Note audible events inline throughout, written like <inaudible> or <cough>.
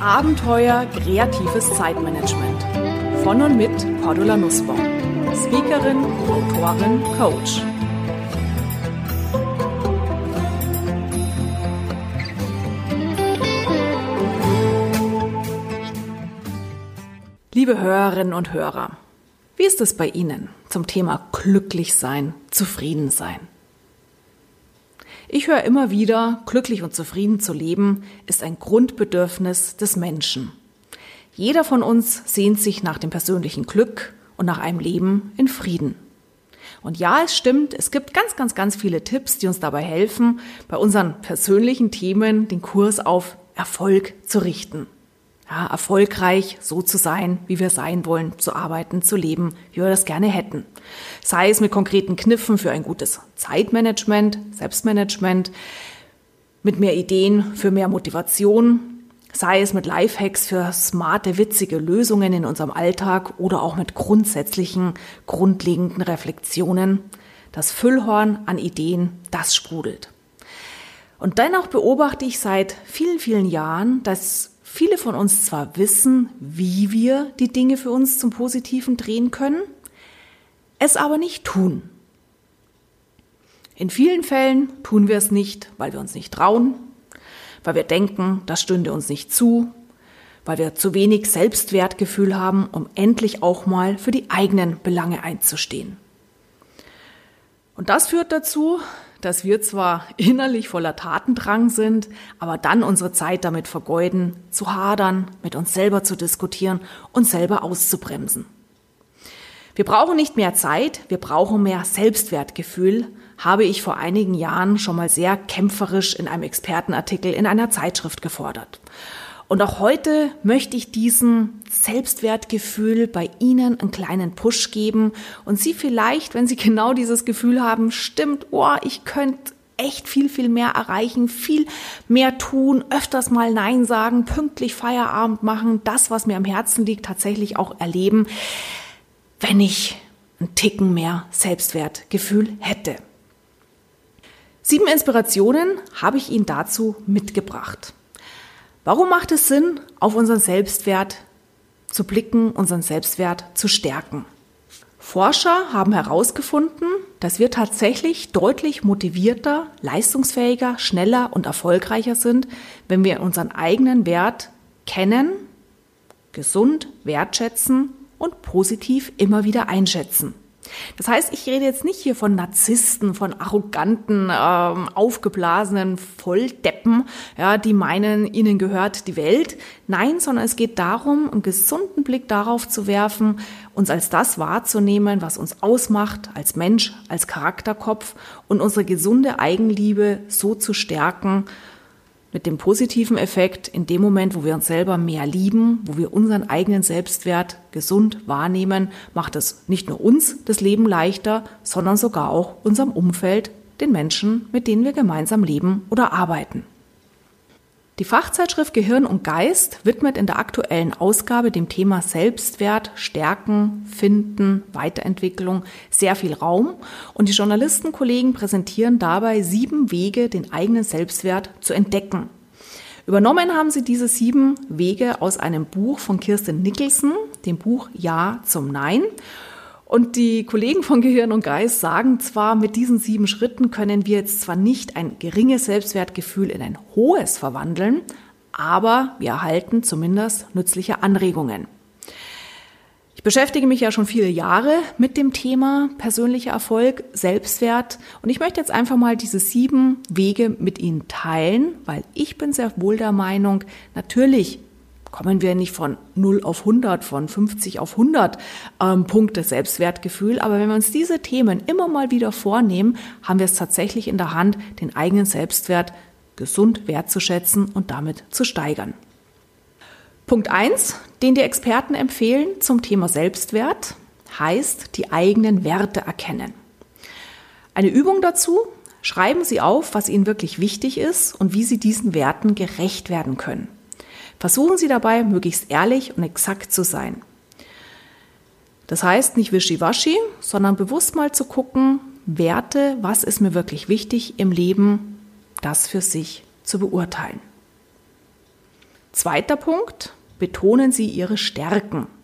Abenteuer kreatives Zeitmanagement. Von und mit Cordula Nussbaum. Speakerin, Autorin, Coach. Liebe Hörerinnen und Hörer, wie ist es bei Ihnen zum Thema glücklich sein, zufrieden sein? Ich höre immer wieder, glücklich und zufrieden zu leben ist ein Grundbedürfnis des Menschen. Jeder von uns sehnt sich nach dem persönlichen Glück und nach einem Leben in Frieden. Und ja, es stimmt, es gibt ganz, ganz, ganz viele Tipps, die uns dabei helfen, bei unseren persönlichen Themen den Kurs auf Erfolg zu richten ja, erfolgreich so zu sein, wie wir sein wollen, zu arbeiten, zu leben, wie wir das gerne hätten. Sei es mit konkreten Kniffen für ein gutes Zeitmanagement, Selbstmanagement, mit mehr Ideen für mehr Motivation, sei es mit Lifehacks für smarte, witzige Lösungen in unserem Alltag oder auch mit grundsätzlichen, grundlegenden Reflexionen. Das Füllhorn an Ideen, das sprudelt. Und dennoch beobachte ich seit vielen, vielen Jahren, dass viele von uns zwar wissen, wie wir die Dinge für uns zum Positiven drehen können, es aber nicht tun. In vielen Fällen tun wir es nicht, weil wir uns nicht trauen, weil wir denken, das stünde uns nicht zu, weil wir zu wenig Selbstwertgefühl haben, um endlich auch mal für die eigenen Belange einzustehen. Und das führt dazu, dass wir zwar innerlich voller Tatendrang sind, aber dann unsere Zeit damit vergeuden, zu hadern, mit uns selber zu diskutieren und selber auszubremsen. Wir brauchen nicht mehr Zeit, wir brauchen mehr Selbstwertgefühl, habe ich vor einigen Jahren schon mal sehr kämpferisch in einem Expertenartikel in einer Zeitschrift gefordert. Und auch heute möchte ich diesen Selbstwertgefühl bei Ihnen einen kleinen Push geben und Sie vielleicht, wenn Sie <laughs> genau dieses Gefühl haben, stimmt, oh, ich könnte echt viel, viel mehr erreichen, viel mehr tun, öfters mal Nein sagen, pünktlich Feierabend machen, das, was mir am Herzen liegt, tatsächlich auch erleben, wenn ich einen Ticken mehr Selbstwertgefühl hätte. Sieben Inspirationen habe ich Ihnen dazu mitgebracht. Warum macht es Sinn, auf unseren Selbstwert zu blicken, unseren Selbstwert zu stärken? Forscher haben herausgefunden, dass wir tatsächlich deutlich motivierter, leistungsfähiger, schneller und erfolgreicher sind, wenn wir unseren eigenen Wert kennen, gesund wertschätzen und positiv immer wieder einschätzen. Das heißt, ich rede jetzt nicht hier von Narzissten, von arroganten, ähm, aufgeblasenen Volldeppen, ja, die meinen, ihnen gehört die Welt. Nein, sondern es geht darum, einen gesunden Blick darauf zu werfen, uns als das wahrzunehmen, was uns ausmacht, als Mensch, als Charakterkopf und unsere gesunde Eigenliebe so zu stärken, mit dem positiven Effekt, in dem Moment, wo wir uns selber mehr lieben, wo wir unseren eigenen Selbstwert gesund wahrnehmen, macht es nicht nur uns das Leben leichter, sondern sogar auch unserem Umfeld, den Menschen, mit denen wir gemeinsam leben oder arbeiten. Die Fachzeitschrift Gehirn und Geist widmet in der aktuellen Ausgabe dem Thema Selbstwert, Stärken, Finden, Weiterentwicklung sehr viel Raum und die Journalistenkollegen präsentieren dabei sieben Wege, den eigenen Selbstwert zu entdecken. Übernommen haben sie diese sieben Wege aus einem Buch von Kirsten Nicholson, dem Buch Ja zum Nein. Und die Kollegen von Gehirn und Geist sagen zwar, mit diesen sieben Schritten können wir jetzt zwar nicht ein geringes Selbstwertgefühl in ein hohes verwandeln, aber wir erhalten zumindest nützliche Anregungen. Ich beschäftige mich ja schon viele Jahre mit dem Thema persönlicher Erfolg, Selbstwert und ich möchte jetzt einfach mal diese sieben Wege mit Ihnen teilen, weil ich bin sehr wohl der Meinung, natürlich kommen wir nicht von 0 auf 100, von 50 auf 100 ähm, Punkte Selbstwertgefühl. Aber wenn wir uns diese Themen immer mal wieder vornehmen, haben wir es tatsächlich in der Hand, den eigenen Selbstwert gesund wertzuschätzen und damit zu steigern. Punkt 1, den die Experten empfehlen zum Thema Selbstwert, heißt die eigenen Werte erkennen. Eine Übung dazu, schreiben Sie auf, was Ihnen wirklich wichtig ist und wie Sie diesen Werten gerecht werden können. Versuchen Sie dabei, möglichst ehrlich und exakt zu sein. Das heißt nicht wischiwaschi, sondern bewusst mal zu gucken, Werte, was ist mir wirklich wichtig im Leben, das für sich zu beurteilen. Zweiter Punkt, betonen Sie Ihre Stärken. <laughs>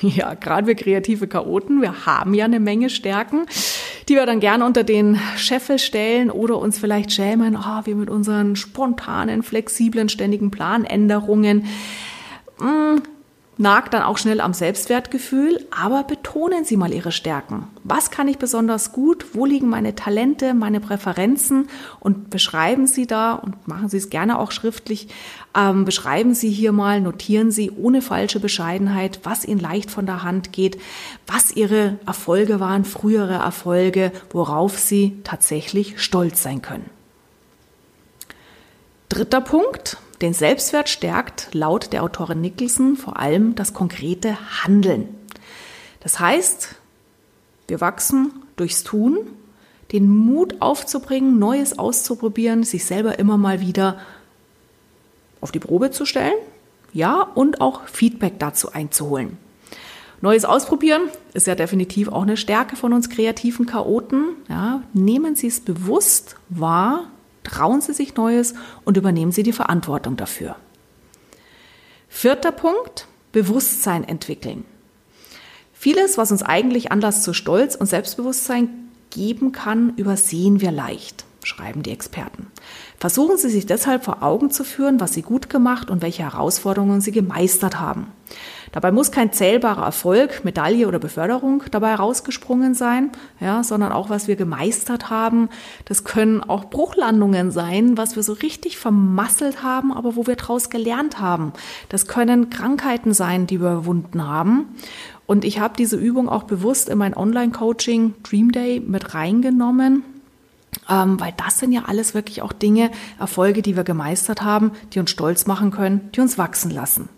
Ja, gerade wir kreative Chaoten, wir haben ja eine Menge Stärken, die wir dann gerne unter den Scheffel stellen oder uns vielleicht schämen, oh, wir mit unseren spontanen, flexiblen, ständigen Planänderungen. Hm, nagt dann auch schnell am Selbstwertgefühl, aber betonen Sie mal Ihre Stärken. Was kann ich besonders gut? Wo liegen meine Talente, meine Präferenzen? Und beschreiben Sie da und machen Sie es gerne auch schriftlich. Ähm, beschreiben Sie hier mal, notieren Sie ohne falsche Bescheidenheit, was Ihnen leicht von der Hand geht, was Ihre Erfolge waren, frühere Erfolge, worauf Sie tatsächlich stolz sein können. Dritter Punkt, den Selbstwert stärkt laut der Autorin Nicholson vor allem das konkrete Handeln. Das heißt, wir wachsen durchs Tun, den Mut aufzubringen, Neues auszuprobieren, sich selber immer mal wieder auf die Probe zu stellen, ja, und auch Feedback dazu einzuholen. Neues ausprobieren ist ja definitiv auch eine Stärke von uns kreativen Chaoten. Ja, nehmen Sie es bewusst wahr, Trauen Sie sich Neues und übernehmen Sie die Verantwortung dafür. Vierter Punkt, Bewusstsein entwickeln. Vieles, was uns eigentlich Anlass zu Stolz und Selbstbewusstsein geben kann, übersehen wir leicht, schreiben die Experten. Versuchen Sie sich deshalb vor Augen zu führen, was Sie gut gemacht und welche Herausforderungen Sie gemeistert haben. Dabei muss kein zählbarer Erfolg, Medaille oder Beförderung dabei rausgesprungen sein, ja, sondern auch was wir gemeistert haben. Das können auch Bruchlandungen sein, was wir so richtig vermasselt haben, aber wo wir daraus gelernt haben. Das können Krankheiten sein, die wir überwunden haben. Und ich habe diese Übung auch bewusst in mein Online-Coaching Dream Day mit reingenommen. Ähm, weil das sind ja alles wirklich auch Dinge, Erfolge, die wir gemeistert haben, die uns stolz machen können, die uns wachsen lassen.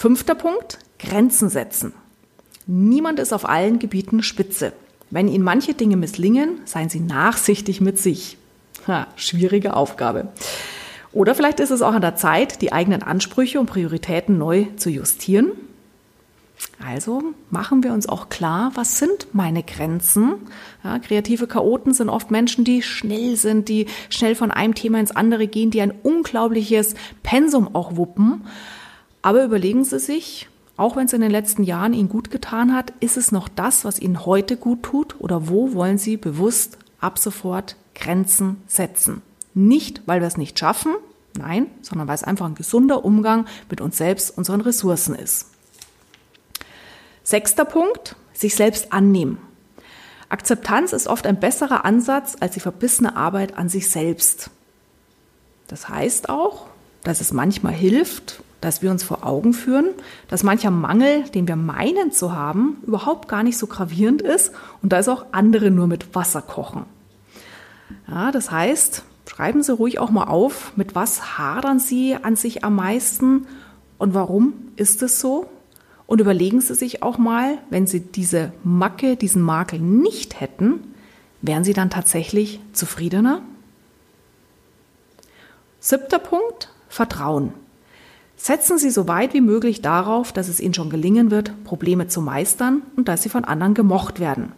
Fünfter Punkt, Grenzen setzen. Niemand ist auf allen Gebieten spitze. Wenn Ihnen manche Dinge misslingen, seien Sie nachsichtig mit sich. Ha, schwierige Aufgabe. Oder vielleicht ist es auch an der Zeit, die eigenen Ansprüche und Prioritäten neu zu justieren. Also machen wir uns auch klar, was sind meine Grenzen? Ja, kreative Chaoten sind oft Menschen, die schnell sind, die schnell von einem Thema ins andere gehen, die ein unglaubliches Pensum auch wuppen. Aber überlegen Sie sich, auch wenn es in den letzten Jahren Ihnen gut getan hat, ist es noch das, was Ihnen heute gut tut oder wo wollen Sie bewusst ab sofort Grenzen setzen? Nicht, weil wir es nicht schaffen, nein, sondern weil es einfach ein gesunder Umgang mit uns selbst, unseren Ressourcen ist. Sechster Punkt, sich selbst annehmen. Akzeptanz ist oft ein besserer Ansatz als die verbissene Arbeit an sich selbst. Das heißt auch, dass es manchmal hilft, dass wir uns vor Augen führen, dass mancher Mangel, den wir meinen zu haben, überhaupt gar nicht so gravierend ist und da ist auch andere nur mit Wasser kochen. Ja, das heißt, schreiben Sie ruhig auch mal auf, mit was hadern Sie an sich am meisten und warum ist es so? Und überlegen Sie sich auch mal, wenn Sie diese Macke, diesen Makel nicht hätten, wären Sie dann tatsächlich zufriedener? Siebter Punkt, Vertrauen. Setzen Sie so weit wie möglich darauf, dass es Ihnen schon gelingen wird, Probleme zu meistern und dass Sie von anderen gemocht werden.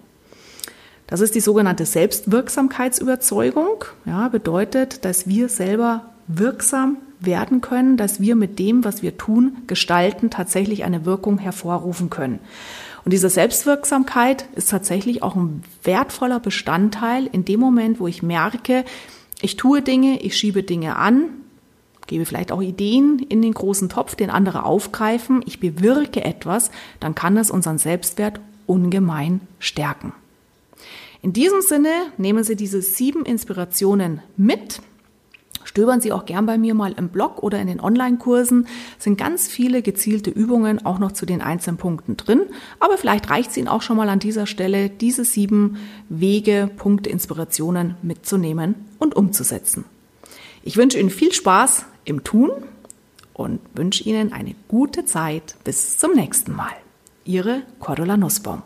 Das ist die sogenannte Selbstwirksamkeitsüberzeugung. Ja, bedeutet, dass wir selber wirksam werden können, dass wir mit dem, was wir tun, gestalten, tatsächlich eine Wirkung hervorrufen können. Und diese Selbstwirksamkeit ist tatsächlich auch ein wertvoller Bestandteil in dem Moment, wo ich merke, ich tue Dinge, ich schiebe Dinge an, gebe vielleicht auch Ideen in den großen Topf, den andere aufgreifen, ich bewirke etwas, dann kann es unseren Selbstwert ungemein stärken. In diesem Sinne nehmen Sie diese sieben Inspirationen mit. Stöbern Sie auch gern bei mir mal im Blog oder in den Online-Kursen. sind ganz viele gezielte Übungen auch noch zu den einzelnen Punkten drin. Aber vielleicht reicht es Ihnen auch schon mal an dieser Stelle, diese sieben Wege, Punkte, Inspirationen mitzunehmen und umzusetzen. Ich wünsche Ihnen viel Spaß im Tun und wünsche Ihnen eine gute Zeit. Bis zum nächsten Mal. Ihre Cordula Nussbaum.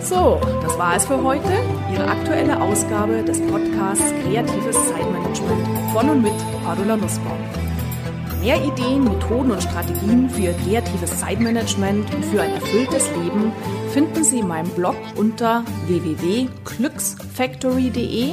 So, das war es für heute. Ihre aktuelle Ausgabe des Podcasts Kreatives Zeitmanagement von und mit Cordula Nussbaum. Mehr Ideen, Methoden und Strategien für kreatives Zeitmanagement und für ein erfülltes Leben finden Sie in meinem Blog unter www.glücksfactory.de